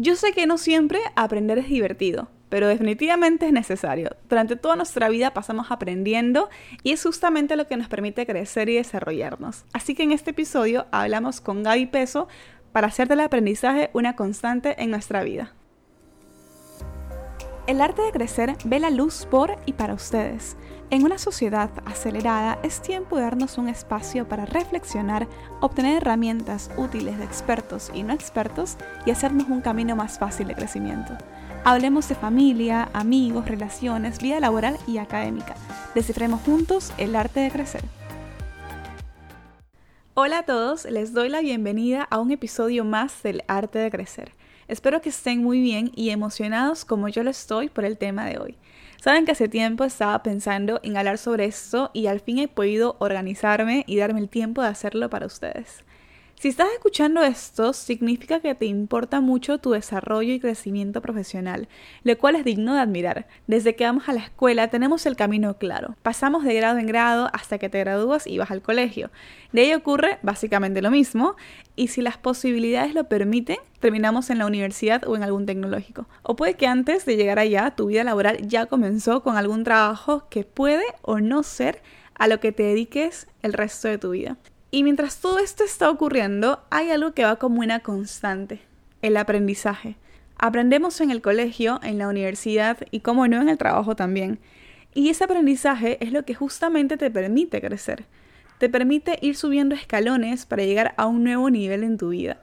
Yo sé que no siempre aprender es divertido, pero definitivamente es necesario. Durante toda nuestra vida pasamos aprendiendo y es justamente lo que nos permite crecer y desarrollarnos. Así que en este episodio hablamos con Gaby Peso para hacer del aprendizaje una constante en nuestra vida. El arte de crecer ve la luz por y para ustedes. En una sociedad acelerada es tiempo de darnos un espacio para reflexionar, obtener herramientas útiles de expertos y no expertos y hacernos un camino más fácil de crecimiento. Hablemos de familia, amigos, relaciones, vida laboral y académica. Descifremos juntos el arte de crecer. Hola a todos, les doy la bienvenida a un episodio más del arte de crecer. Espero que estén muy bien y emocionados como yo lo estoy por el tema de hoy. Saben que hace tiempo estaba pensando en hablar sobre esto y al fin he podido organizarme y darme el tiempo de hacerlo para ustedes. Si estás escuchando esto, significa que te importa mucho tu desarrollo y crecimiento profesional, lo cual es digno de admirar. Desde que vamos a la escuela tenemos el camino claro. Pasamos de grado en grado hasta que te gradúas y vas al colegio. De ahí ocurre básicamente lo mismo, y si las posibilidades lo permiten, terminamos en la universidad o en algún tecnológico. O puede que antes de llegar allá, tu vida laboral ya comenzó con algún trabajo que puede o no ser a lo que te dediques el resto de tu vida. Y mientras todo esto está ocurriendo, hay algo que va como una constante, el aprendizaje. Aprendemos en el colegio, en la universidad y, como no, en el trabajo también. Y ese aprendizaje es lo que justamente te permite crecer. Te permite ir subiendo escalones para llegar a un nuevo nivel en tu vida.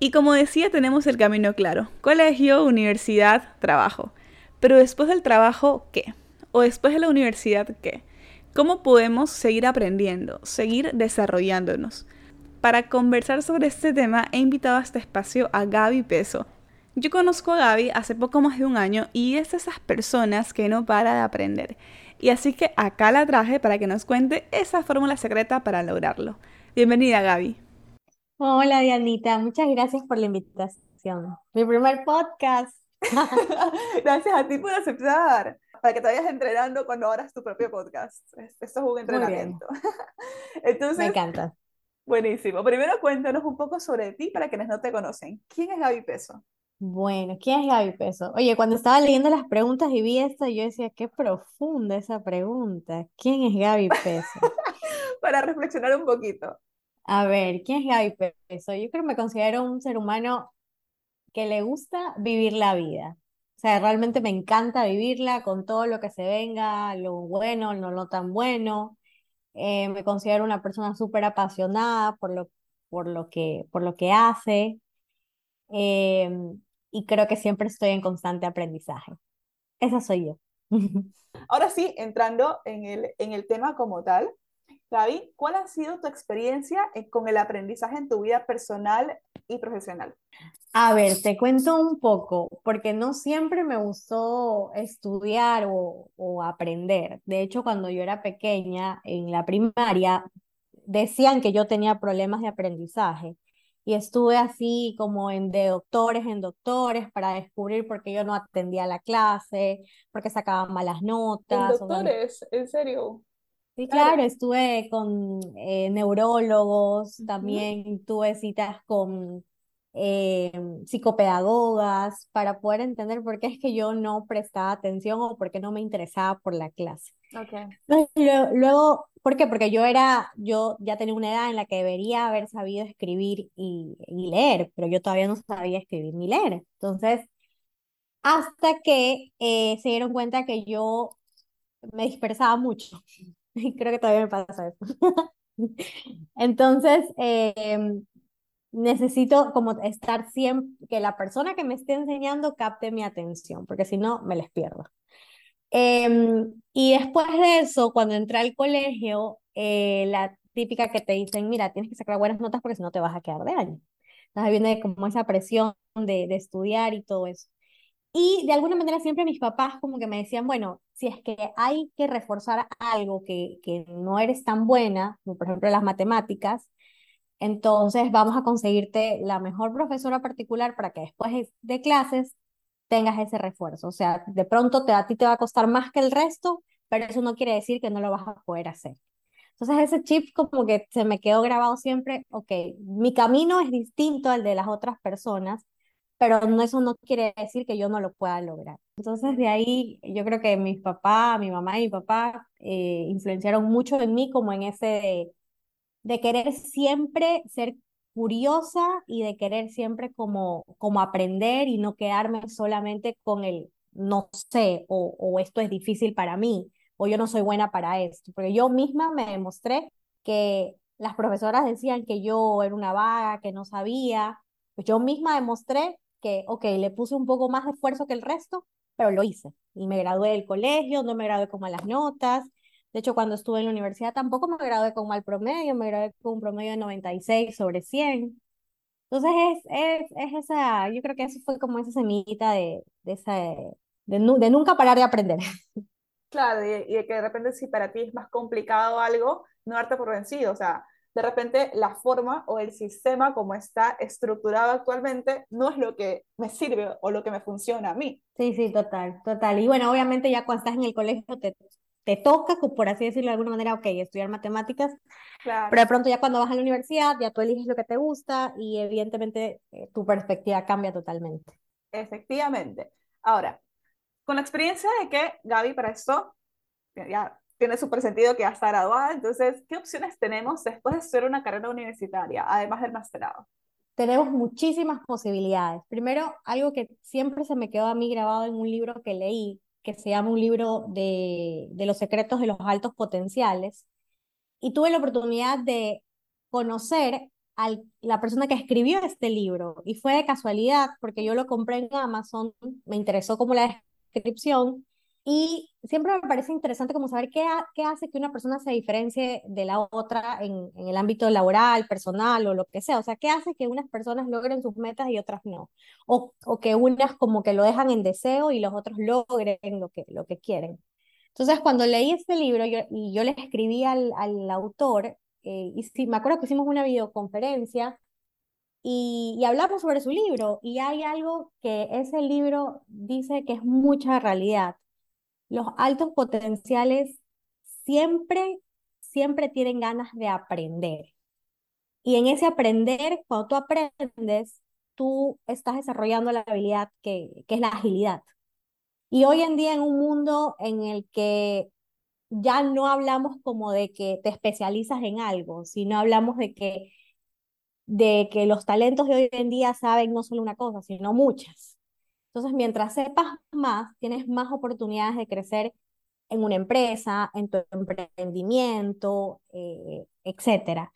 Y como decía, tenemos el camino claro. Colegio, universidad, trabajo. Pero después del trabajo, ¿qué? ¿O después de la universidad, qué? ¿Cómo podemos seguir aprendiendo, seguir desarrollándonos? Para conversar sobre este tema he invitado a este espacio a Gaby Peso. Yo conozco a Gaby hace poco más de un año y es de esas personas que no para de aprender. Y así que acá la traje para que nos cuente esa fórmula secreta para lograrlo. Bienvenida Gaby. Hola Dianita, muchas gracias por la invitación. Mi primer podcast. gracias a ti por aceptar para que te vayas entrenando cuando abras tu propio podcast. Esto es un entrenamiento. Entonces, Me encanta. Buenísimo. Primero cuéntanos un poco sobre ti para quienes no te conocen. ¿Quién es Gaby Peso? Bueno, ¿quién es Gaby Peso? Oye, cuando estaba leyendo las preguntas y vi esto, yo decía, qué profunda esa pregunta. ¿Quién es Gaby Peso? para reflexionar un poquito. A ver, ¿quién es Gaby Peso? Yo creo que me considero un ser humano que le gusta vivir la vida. O sea, realmente me encanta vivirla con todo lo que se venga, lo bueno, lo no tan bueno. Eh, me considero una persona súper apasionada por lo, por, lo que, por lo que hace. Em, y creo que siempre estoy en constante aprendizaje. Esa soy yo. Ahora sí, entrando en el, en el tema como tal, Gaby, ¿cuál ha sido tu experiencia con el aprendizaje en tu vida personal y profesional? A ver, te cuento un poco, porque no siempre me gustó estudiar o, o aprender. De hecho, cuando yo era pequeña, en la primaria, decían que yo tenía problemas de aprendizaje y estuve así como en de doctores en doctores para descubrir por qué yo no atendía la clase, por qué sacaba malas notas. doctores? ¿En serio? Sí, claro, estuve con eh, neurólogos, también tuve citas con eh, psicopedagogas para poder entender por qué es que yo no prestaba atención o por qué no me interesaba por la clase. Okay. Luego, ¿por qué? Porque yo era, yo ya tenía una edad en la que debería haber sabido escribir y, y leer, pero yo todavía no sabía escribir ni leer. Entonces, hasta que eh, se dieron cuenta que yo me dispersaba mucho. Creo que todavía me pasa eso. Entonces, em, necesito como estar siempre, que la persona que me esté enseñando capte mi atención, porque si no, me les pierdo. Em, y después de eso, cuando entré al colegio, eh, la típica que te dicen, mira, tienes que sacar buenas notas porque si no te vas a quedar de año. Entonces viene como esa presión de, de estudiar y todo eso. Y de alguna manera siempre mis papás como que me decían, bueno, si es que hay que reforzar algo que, que no eres tan buena, como por ejemplo las matemáticas, entonces vamos a conseguirte la mejor profesora particular para que después de clases tengas ese refuerzo. O sea, de pronto te, a ti te va a costar más que el resto, pero eso no quiere decir que no lo vas a poder hacer. Entonces ese chip como que se me quedó grabado siempre, ok, mi camino es distinto al de las otras personas, pero no, eso no quiere decir que yo no lo pueda lograr. Entonces de ahí yo creo que mis papás, mi mamá y mi papá eh, influenciaron mucho en mí como en ese de, de querer siempre ser curiosa y de querer siempre como, como aprender y no quedarme solamente con el no sé o, o esto es difícil para mí o yo no soy buena para esto, porque yo misma me demostré que las profesoras decían que yo era una vaga, que no sabía, pues yo misma demostré que, ok, le puse un poco más de esfuerzo que el resto, pero lo hice y me gradué del colegio, no me gradué con malas notas, de hecho, cuando estuve en la universidad tampoco me gradué con mal promedio, me gradué con un promedio de 96 sobre 100. Entonces, es, es, es esa, yo creo que eso fue como esa semillita de, de, esa, de, de nunca parar de aprender. Claro, y, y, que de repente si para ti es más complicado algo, no darte por vencido, o sea, de repente la forma o el sistema como está estructurado actualmente no es lo que me sirve o lo que me funciona a mí. Sí, sí, total, total. Y bueno, obviamente ya cuando estás en el colegio te, te toca, por así decirlo de alguna manera, ok, estudiar matemáticas, pero de pronto ya cuando vas a la universidad, ya tú eliges lo que te gusta y evidentemente eh, tu perspectiva cambia totalmente. Efectivamente. Ahora, con la experiencia de que Gaby para esto ya tiene súper sentido que ya está graduada, entonces, ¿qué opciones tenemos después de hacer una carrera universitaria, además del masterado? Tenemos muchísimas posibilidades. Primero, algo que siempre se me quedó a mí grabado en un libro que leí, que se llama un libro de, de los secretos de los altos potenciales, y tuve la oportunidad de conocer a la persona que escribió este libro, y fue de casualidad, porque yo lo compré en Amazon, me interesó como la descripción, y siempre me parece interesante como saber qué, qué hace que una persona se diferencie de la otra en, en, el ámbito laboral, personal o lo que sea. O sea, qué hace que unas personas logren sus metas y otras no. O, o que unas como que lo dejan en deseo y los otros logren lo que, lo que quieren. Entonces, cuando leí este libro yo, y yo le escribí al, al autor, eh, y me acuerdo que hicimos una videoconferencia y, y, hablamos sobre su libro y hay algo que ese libro dice que es mucha realidad los altos potenciales siempre, siempre tienen ganas de aprender. Y en ese aprender, cuando tú aprendes, tú estás desarrollando la habilidad que, que es la agilidad. Y hoy en día en un mundo en el que ya no hablamos como de que te especializas en algo, sino hablamos de que, de que los talentos de hoy en día saben no solo una cosa, sino muchas. Entonces, mientras sepas más, tienes más oportunidades de crecer en una empresa, en tu emprendimiento, eh, etcétera.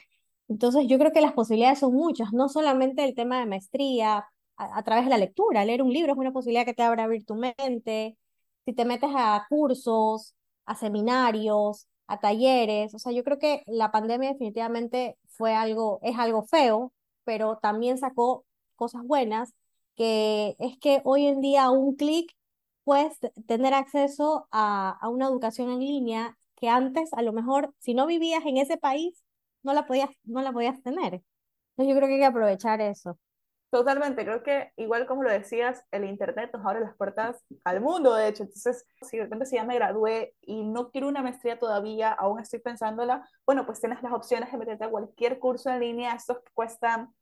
Entonces, yo creo que las posibilidades son muchas, no solamente el tema de maestría, a, través de la lectura. Leer un libro es una posibilidad que te abre abrir tu mente. Si te metes a cursos, a seminarios, a talleres, o sea, yo creo que la pandemia definitivamente fue algo, es algo feo, pero también sacó cosas buenas que es que hoy en día a un clic puedes tener acceso a, a, una educación en línea que antes a lo mejor si no vivías en ese país no la podías, no la podías tener. Entonces yo creo que hay que aprovechar eso. Totalmente, creo que igual como lo decías, el Internet nos abre las puertas al mundo, de hecho. Entonces, si de repente si ya me gradué y no quiero una maestría todavía, aún estoy pensándola, bueno, pues tienes las opciones de meterte a cualquier curso en línea, estos que cuestan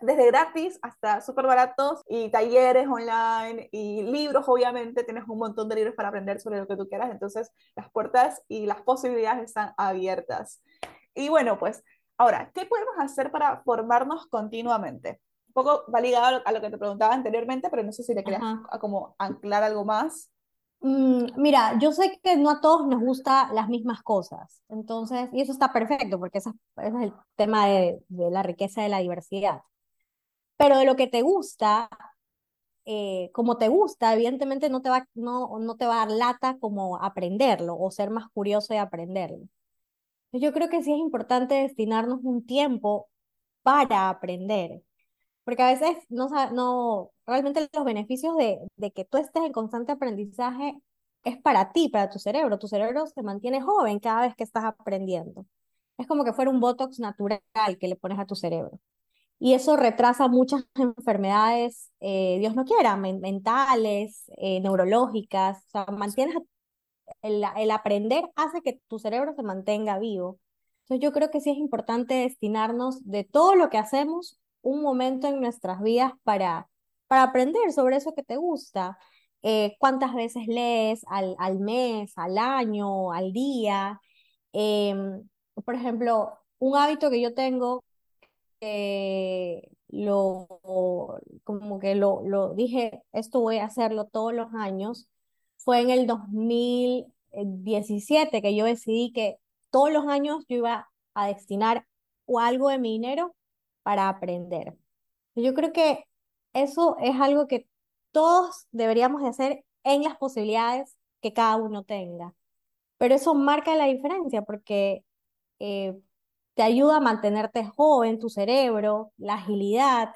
desde gratis hasta súper baratos y talleres online y libros, obviamente, tienes un montón de libros para aprender sobre lo que tú quieras, entonces las puertas y las posibilidades están abiertas. Y bueno, pues ahora, ¿qué podemos hacer para formarnos continuamente? Un poco va ligado a lo que te preguntaba anteriormente, pero no sé si le querías como anclar algo más. Mm, mira, yo sé que no a todos nos gustan las mismas cosas, entonces, y eso está perfecto, porque ese, es el tema de, de la riqueza de la diversidad pero de lo que te gusta, eh, como te gusta, evidentemente no te, va, no, no te va a dar lata como aprenderlo o ser más curioso de aprenderlo. Yo creo que sí es importante destinarnos un tiempo para aprender, porque a veces no, no realmente los beneficios de, de que tú estés en constante aprendizaje es para ti, para tu cerebro. Tu cerebro se mantiene joven cada vez que estás aprendiendo. Es como que fuera un botox natural que le pones a tu cerebro y eso retrasa muchas enfermedades, eh, Dios no quiera, mentales, eh, neurológicas, o sea, mantienes el, el, aprender hace que tu cerebro se mantenga vivo. Entonces yo creo que sí es importante destinarnos de todo lo que hacemos un momento en nuestras vidas para, para aprender sobre eso que te gusta. Eh, ¿cuántas veces lees al, al mes, al año, al día? Em, por ejemplo, un hábito que yo tengo, eh, lo, como que lo, lo dije, esto voy a hacerlo todos los años, fue en el 2017 que yo decidí que todos los años yo iba a destinar algo de mi dinero para aprender. Yo creo que eso es algo que todos deberíamos de hacer en las posibilidades que cada uno tenga. Pero eso marca la diferencia porque eh, te ayuda a mantenerte joven, tu cerebro, la agilidad.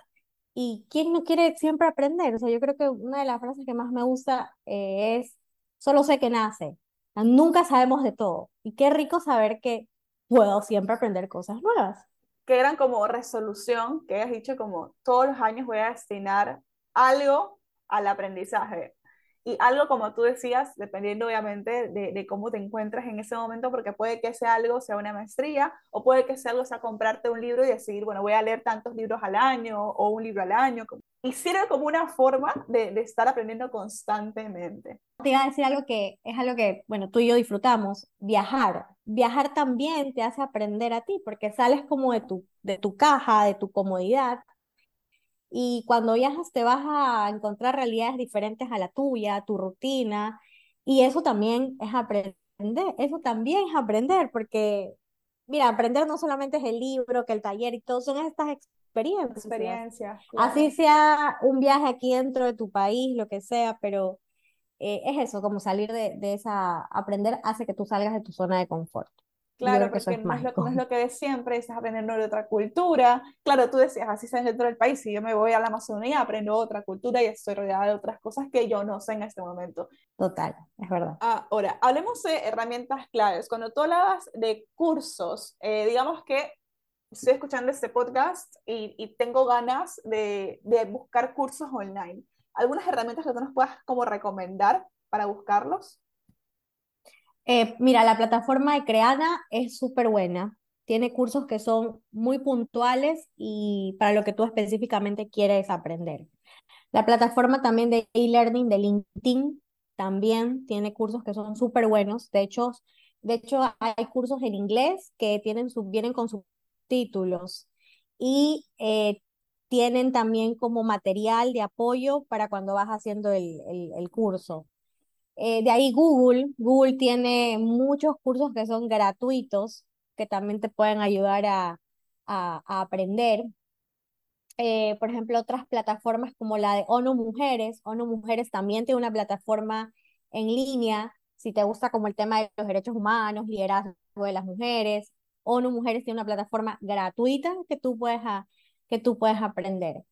¿Y quién no quiere siempre aprender? O sea, yo creo que una de las frases que más me gusta eh, es, solo sé que nace. Nunca sabemos de todo. Y qué rico saber que puedo siempre aprender cosas nuevas. Que eran como resolución, que has dicho como todos los años voy a destinar algo al aprendizaje. Y algo como tú decías, dependiendo obviamente de, de, cómo te encuentres en ese momento, porque puede que ese algo sea una maestría o puede que ese algo sea comprarte un libro y decidir, bueno, voy a leer tantos libros al año o un libro al año. Y sirve como una forma de, de estar aprendiendo constantemente. Te iba a decir algo que es algo que, bueno, tú y yo disfrutamos, viajar. Viajar también te hace aprender a ti, porque sales como de tu, de tu caja, de tu comodidad y cuando viajas te vas a encontrar realidades diferentes a la tuya, tu rutina, y eso también es aprender, eso también es aprender, porque, mira, aprender no solamente es el libro, que el taller y todo, son estas experiencias. Experiencias. Así sea un viaje aquí dentro de tu país, lo que sea, pero eh, es eso, como salir de, de esa, aprender hace que tú salgas de tu zona de confort. Claro, porque no es, lo, no es, lo, que de siempre, estás aprendiendo de otra cultura. Claro, tú decías, así sea dentro del país, si yo me voy a la Amazonía, aprendo otra cultura y estoy rodeada de otras cosas que yo no sé en este momento. Total, es verdad. Ahora, hablemos de herramientas claves. Cuando tú hablabas de cursos, eh, digamos que estoy escuchando este podcast y, y tengo ganas de, de, buscar cursos online. ¿Algunas herramientas que tú nos puedas como recomendar para buscarlos? Eh, mira, la plataforma de Creana es súper buena. Tiene cursos que son muy puntuales y para lo que tú específicamente quieres aprender. La plataforma también de e-learning de LinkedIn también tiene cursos que son súper buenos. De hecho, de hecho, hay cursos en inglés que tienen vienen con subtítulos y eh, tienen también como material de apoyo para cuando vas haciendo el, el curso. Eh, de ahí Google, Google tiene muchos cursos que son gratuitos, que también te pueden ayudar a, a, aprender. Eh, por ejemplo, otras plataformas como la de ONU Mujeres. ONU Mujeres también tiene una plataforma en línea, si te gusta como el tema de los derechos humanos, liderazgo de las mujeres. ONU Mujeres tiene una plataforma gratuita que tú puedes, a, que tú puedes aprender.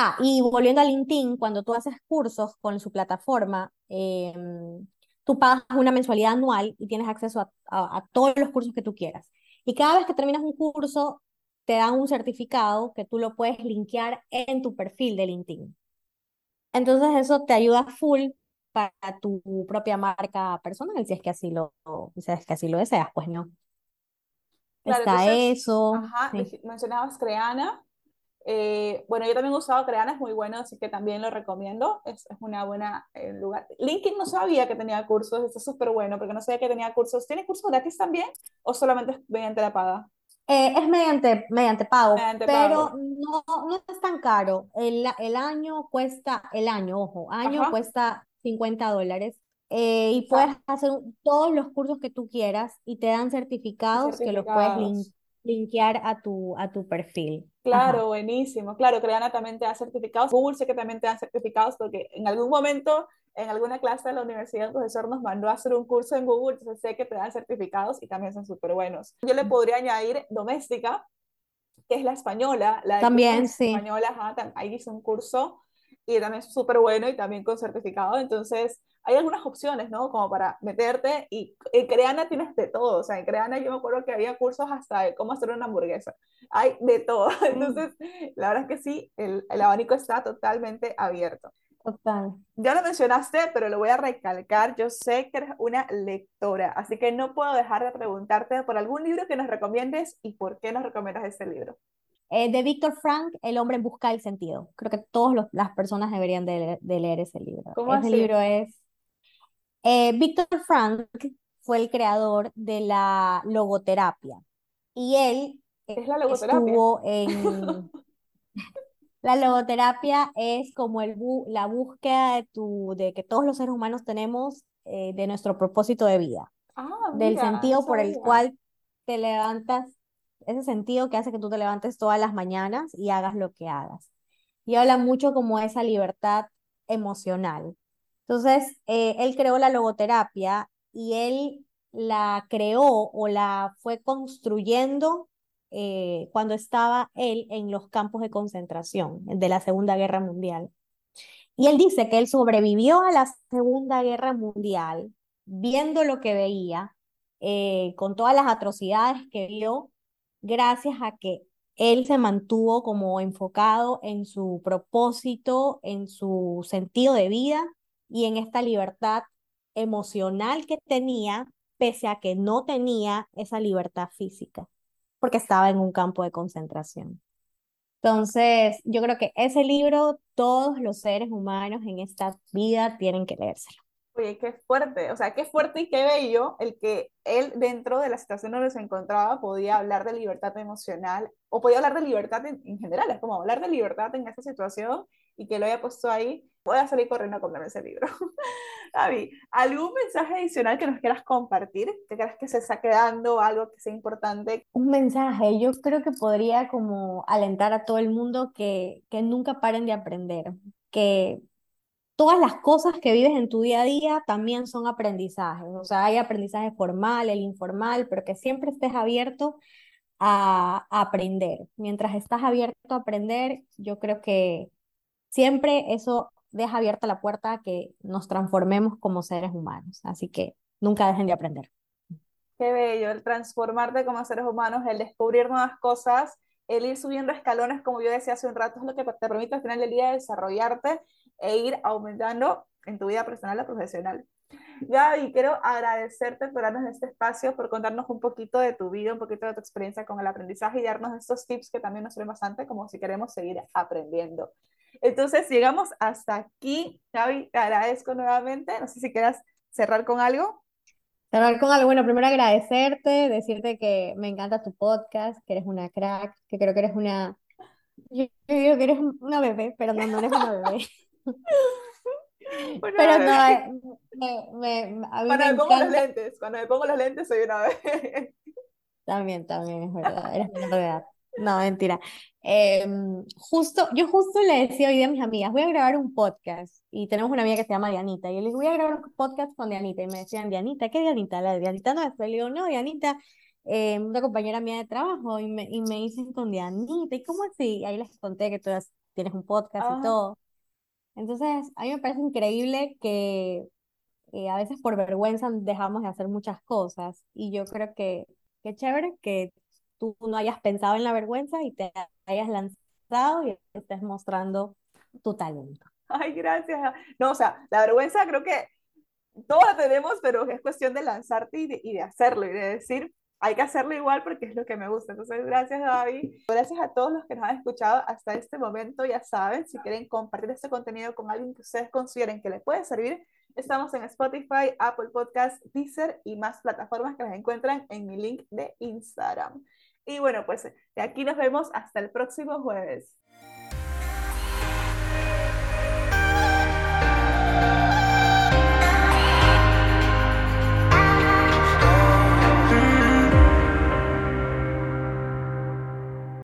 Ah, y volviendo a LinkedIn, cuando tú haces cursos con su plataforma, em, tú pagas una mensualidad anual y tienes acceso a, a, todos los cursos que tú quieras. Y cada vez que terminas un curso, te dan un certificado que tú lo puedes linkear en tu perfil de LinkedIn. Entonces eso te ayuda full para tu propia marca personal, si es que así lo, si es que así lo deseas, pues no. Está eso. Ajá, mencionabas Creana. Eh, bueno, yo también he usado Creana, es muy bueno, así que también lo recomiendo. Es, es una buena eh, lugar. LinkedIn no sabía que tenía cursos, esto es súper bueno, porque no sabía que tenía cursos. ¿Tiene cursos gratis también o solamente es mediante la paga? Eh, es mediante, mediante pago, mediante pero No, no es tan caro. El, el año cuesta, el año, ojo, año Ajá. cuesta 50 dólares. Eh, y puedes hacer todos los cursos que tú quieras y te dan certificados, certificados. que los puedes linkear a tu, a tu perfil. Claro, Ajá. buenísimo. Claro, Creana también te da certificados. Google sé que también te dan certificados porque en algún momento, en alguna clase de la universidad, el profesor nos mandó a hacer un curso en Google, entonces sé que te dan certificados y también son súper buenos. Yo le podría añadir doméstica, que es la española. La también, sí. Española, ajá, ahí hice un curso y también es súper bueno y también con certificado. Entonces, hay algunas opciones, ¿no? Como para meterte y en Creana tienes de todo, o sea, en Creana yo me acuerdo que había cursos hasta de cómo hacer una hamburguesa, hay de todo, entonces la verdad es que sí, el, el abanico está totalmente abierto. Total. Ya lo mencionaste, pero lo voy a recalcar. Yo sé que eres una lectora, así que no puedo dejar de preguntarte por algún libro que nos recomiendes y por qué nos recomiendas este libro. Eh, de Víctor Frank, El hombre busca del sentido. Creo que todas las personas deberían de, leer ese libro. ¿Cómo ese libro es... Eh, Víctor Frank fue el creador de la logoterapia y él ¿Es la logoterapia? estuvo en... La logoterapia es como el la búsqueda de, tu, de que todos los seres humanos tenemos eh, de nuestro propósito de vida, ah, del sentido por el cual te levantas, ese sentido que hace que tú te levantes todas las mañanas y hagas lo que hagas. Y habla mucho como esa libertad emocional. Entonces, eh, él creó la logoterapia y él la creó o la fue construyendo eh, cuando estaba él en los campos de concentración de la Segunda Guerra Mundial. Y él dice que él sobrevivió a la Segunda Guerra Mundial viendo lo que veía, eh, con todas las atrocidades que vio, gracias a que él se mantuvo como enfocado en su propósito, en su sentido de vida y en esta libertad emocional que tenía, pese a que no tenía esa libertad física porque estaba en un campo de concentración. Entonces, yo creo que ese libro todos los seres humanos en esta vida tienen que leérselo. Oye, qué fuerte, o sea, qué fuerte y qué bello el que él dentro de la situación donde se encontraba podía hablar de libertad emocional o podía hablar de libertad en, en general, es como hablar de libertad en esta situación y que lo haya puesto ahí, voy a salir corriendo a comprarme ese libro. David, ¿algún mensaje adicional que nos quieras compartir? ¿Que creas que se está quedando algo que sea importante? Un mensaje, yo creo que podría como alentar a todo el mundo que, que nunca paren de aprender, que todas las cosas que vives en tu día a día también son aprendizajes, o sea, hay aprendizaje formal, el informal, pero que siempre estés abierto a, a aprender. Mientras estás abierto a aprender, yo creo que siempre eso deja abierta la puerta a que nos transformemos como seres humanos. Así que nunca dejen de aprender. Qué bello, el transformarte como seres humanos, el descubrir nuevas cosas, el ir subiendo escalones, como yo decía hace un rato, es lo que te permite al final del día desarrollarte e ir aumentando en tu vida personal o profesional. Gaby, quiero agradecerte por darnos este espacio, por contarnos un poquito de tu vida, un poquito de tu experiencia con el aprendizaje y darnos estos tips que también nos sirven bastante como si queremos seguir aprendiendo. Entonces, llegamos hasta aquí. Gaby, te agradezco nuevamente. No sé si quieras cerrar con algo. Cerrar con algo. Bueno, primero agradecerte, decirte que me encanta tu podcast, que eres una crack, que creo que eres una... Yo, digo que eres una bebé, pero no, no eres una bebé. pero no, eh, me, me, a cuando me, pongo los lentes, cuando me pongo los lentes soy una bebé. También, también, es verdad, eres una edad. No, mentira. Em, justo, yo justo le decía hoy día a mis amigas, voy a grabar un podcast. Y tenemos una amiga que se llama Dianita. Y yo le digo, voy a grabar un podcast con Dianita. Y me decían, Dianita, ¿qué Dianita? La de Dianita no es. Y le digo, no, Dianita, eh, una compañera mía de trabajo. Y me, y me dicen con Dianita. ¿Y cómo así? Y ahí les conté que tú tienes un podcast y todo. Entonces, a mí me parece increíble que eh, a veces por vergüenza dejamos de hacer muchas cosas. Y yo creo que qué chévere que tú no hayas pensado en la vergüenza y te hayas lanzado y estés mostrando tu talento. Ay, gracias. No, o sea, la vergüenza creo que todos la tenemos, pero es cuestión de lanzarte y de, y de hacerlo y de decir, hay que hacerlo igual porque es lo que me gusta. Entonces, gracias David. Gracias a todos los que nos han escuchado hasta este momento. Ya saben, si quieren compartir este contenido con alguien que ustedes consideren que les puede servir, estamos en Spotify, Apple Podcast, Deezer y más plataformas que las encuentran en mi link de Instagram. Y bueno, pues de aquí nos vemos hasta el próximo jueves.